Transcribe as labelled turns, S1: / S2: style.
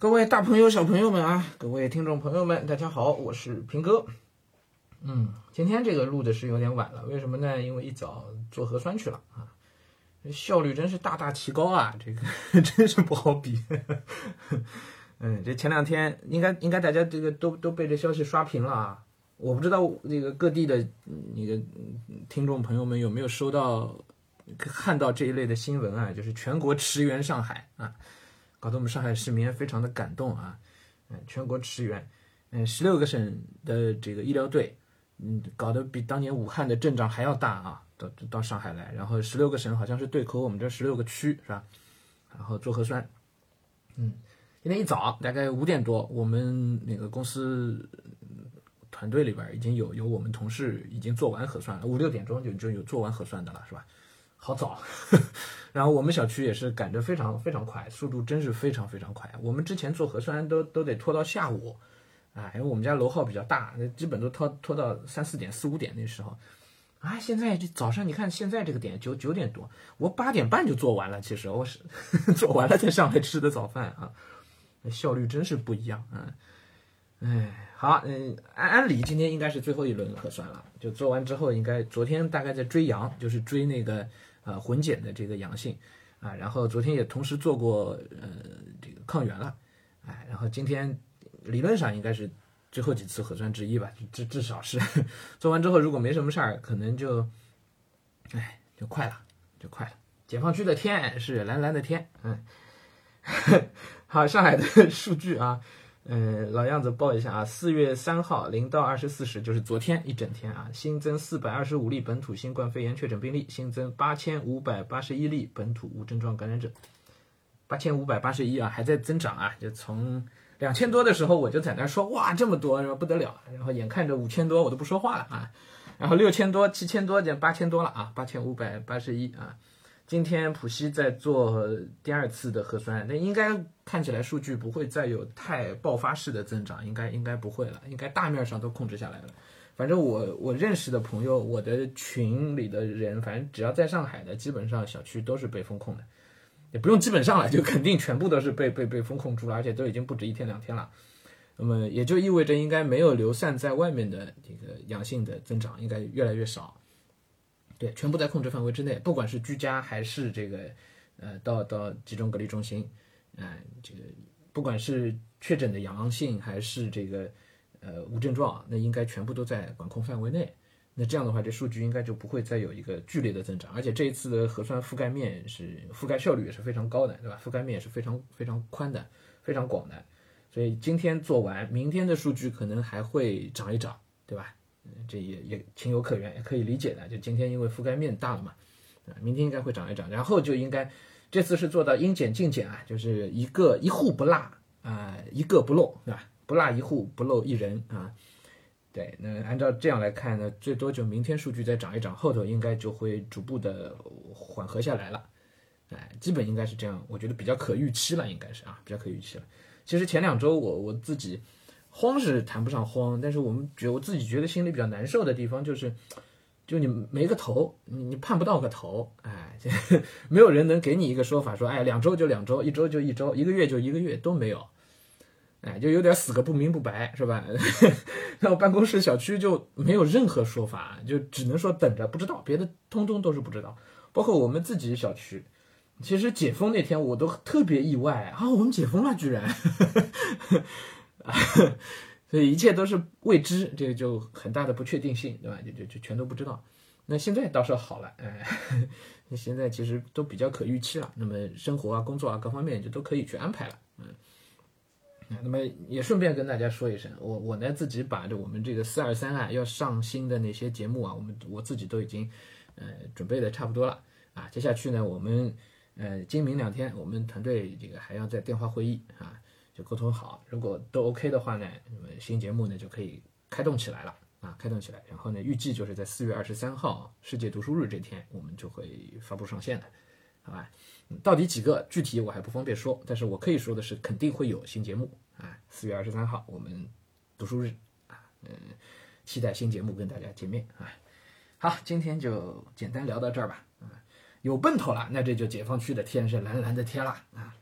S1: 各位大朋友、小朋友们啊，各位听众朋友们，大家好，我是平哥。嗯，今天这个录的是有点晚了，为什么呢？因为一早做核酸去了啊，效率真是大大提高啊，这个 真是不好比。嗯，这前两天应该应该大家这个都都被这消息刷屏了啊，我不知道那个各地的那个听众朋友们有没有收到看到这一类的新闻啊，就是全国驰援上海啊。搞得我们上海市民非常的感动啊！嗯，全国驰援，嗯，十六个省的这个医疗队，嗯，搞得比当年武汉的阵仗还要大啊！到到上海来，然后十六个省好像是对口我们这十六个区是吧？然后做核酸，嗯，今天一早大概五点多，我们那个公司团队里边已经有有我们同事已经做完核酸了，五六点钟就就有做完核酸的了是吧？好早，然后我们小区也是赶着非常非常快，速度真是非常非常快。我们之前做核酸都都得拖到下午，啊，因为我们家楼号比较大，那基本都拖拖到三四点、四五点那时候。啊，现在这早上你看现在这个点九九点多，我八点半就做完了。其实我是 做完了再上来吃的早饭啊，效率真是不一样啊。哎，好，嗯，按按理今天应该是最后一轮核酸了，就做完之后应该昨天大概在追阳，就是追那个。呃，混检的这个阳性，啊，然后昨天也同时做过呃这个抗原了，哎，然后今天理论上应该是最后几次核酸之一吧，至至少是 做完之后如果没什么事儿，可能就，哎，就快了，就快了。解放区的天是蓝蓝的天，嗯，好，上海的数据啊。嗯，老样子报一下啊，四月三号零到二十四时，就是昨天一整天啊，新增四百二十五例本土新冠肺炎确诊病例，新增八千五百八十一例本土无症状感染者，八千五百八十一啊，还在增长啊，就从两千多的时候我就在那说哇这么多是吧不得了，然后眼看着五千多我都不说话了啊，然后六千多七千多减八千多了啊，八千五百八十一啊。今天浦西在做第二次的核酸，那应该看起来数据不会再有太爆发式的增长，应该应该不会了，应该大面上都控制下来了。反正我我认识的朋友，我的群里的人，反正只要在上海的，基本上小区都是被封控的，也不用基本上了，就肯定全部都是被被被封控住了，而且都已经不止一天两天了。那么也就意味着应该没有流散在外面的这个阳性的增长，应该越来越少。对，全部在控制范围之内，不管是居家还是这个，呃，到到集中隔离中心，啊，这个不管是确诊的阳性还是这个，呃，无症状，那应该全部都在管控范围内。那这样的话，这数据应该就不会再有一个剧烈的增长。而且这一次的核酸覆盖面是覆盖效率也是非常高的，对吧？覆盖面也是非常非常宽的，非常广的。所以今天做完，明天的数据可能还会涨一涨，对吧？这也也情有可原，也可以理解的。就今天因为覆盖面大了嘛，啊，明天应该会涨一涨，然后就应该这次是做到应减尽减啊，就是一个一户不落啊，一个不漏，对吧？不落一户，不漏一人啊。对，那按照这样来看呢，最多就明天数据再涨一涨，后头应该就会逐步的缓和下来了。哎，基本应该是这样，我觉得比较可预期了，应该是啊，比较可预期了。其实前两周我我自己。慌是谈不上慌，但是我们觉我自己觉得心里比较难受的地方就是，就你没个头，你你盼不到个头，哎，没有人能给你一个说法，说哎两周就两周，一周就一周，一个月就一个月都没有，哎，就有点死个不明不白，是吧？那我办公室小区就没有任何说法，就只能说等着，不知道，别的通通都是不知道，包括我们自己小区，其实解封那天我都特别意外啊，我们解封了，居然。啊，所以一切都是未知，这个就很大的不确定性，对吧？就就就全都不知道。那现在倒是好了，哎，那现在其实都比较可预期了。那么生活啊、工作啊各方面就都可以去安排了，嗯。那么也顺便跟大家说一声，我我呢自己把这我们这个四二三啊要上新的那些节目啊，我们我自己都已经呃准备的差不多了啊。接下去呢，我们呃今明两天我们团队这个还要在电话会议啊。沟通好，如果都 OK 的话呢，那么新节目呢就可以开动起来了啊，开动起来。然后呢，预计就是在四月二十三号世界读书日这天，我们就会发布上线的，好吧？到底几个具体我还不方便说，但是我可以说的是，肯定会有新节目啊。四月二十三号我们读书日啊，嗯，期待新节目跟大家见面啊。好，今天就简单聊到这儿吧。啊，有奔头了，那这就解放区的天是蓝蓝的天了啊。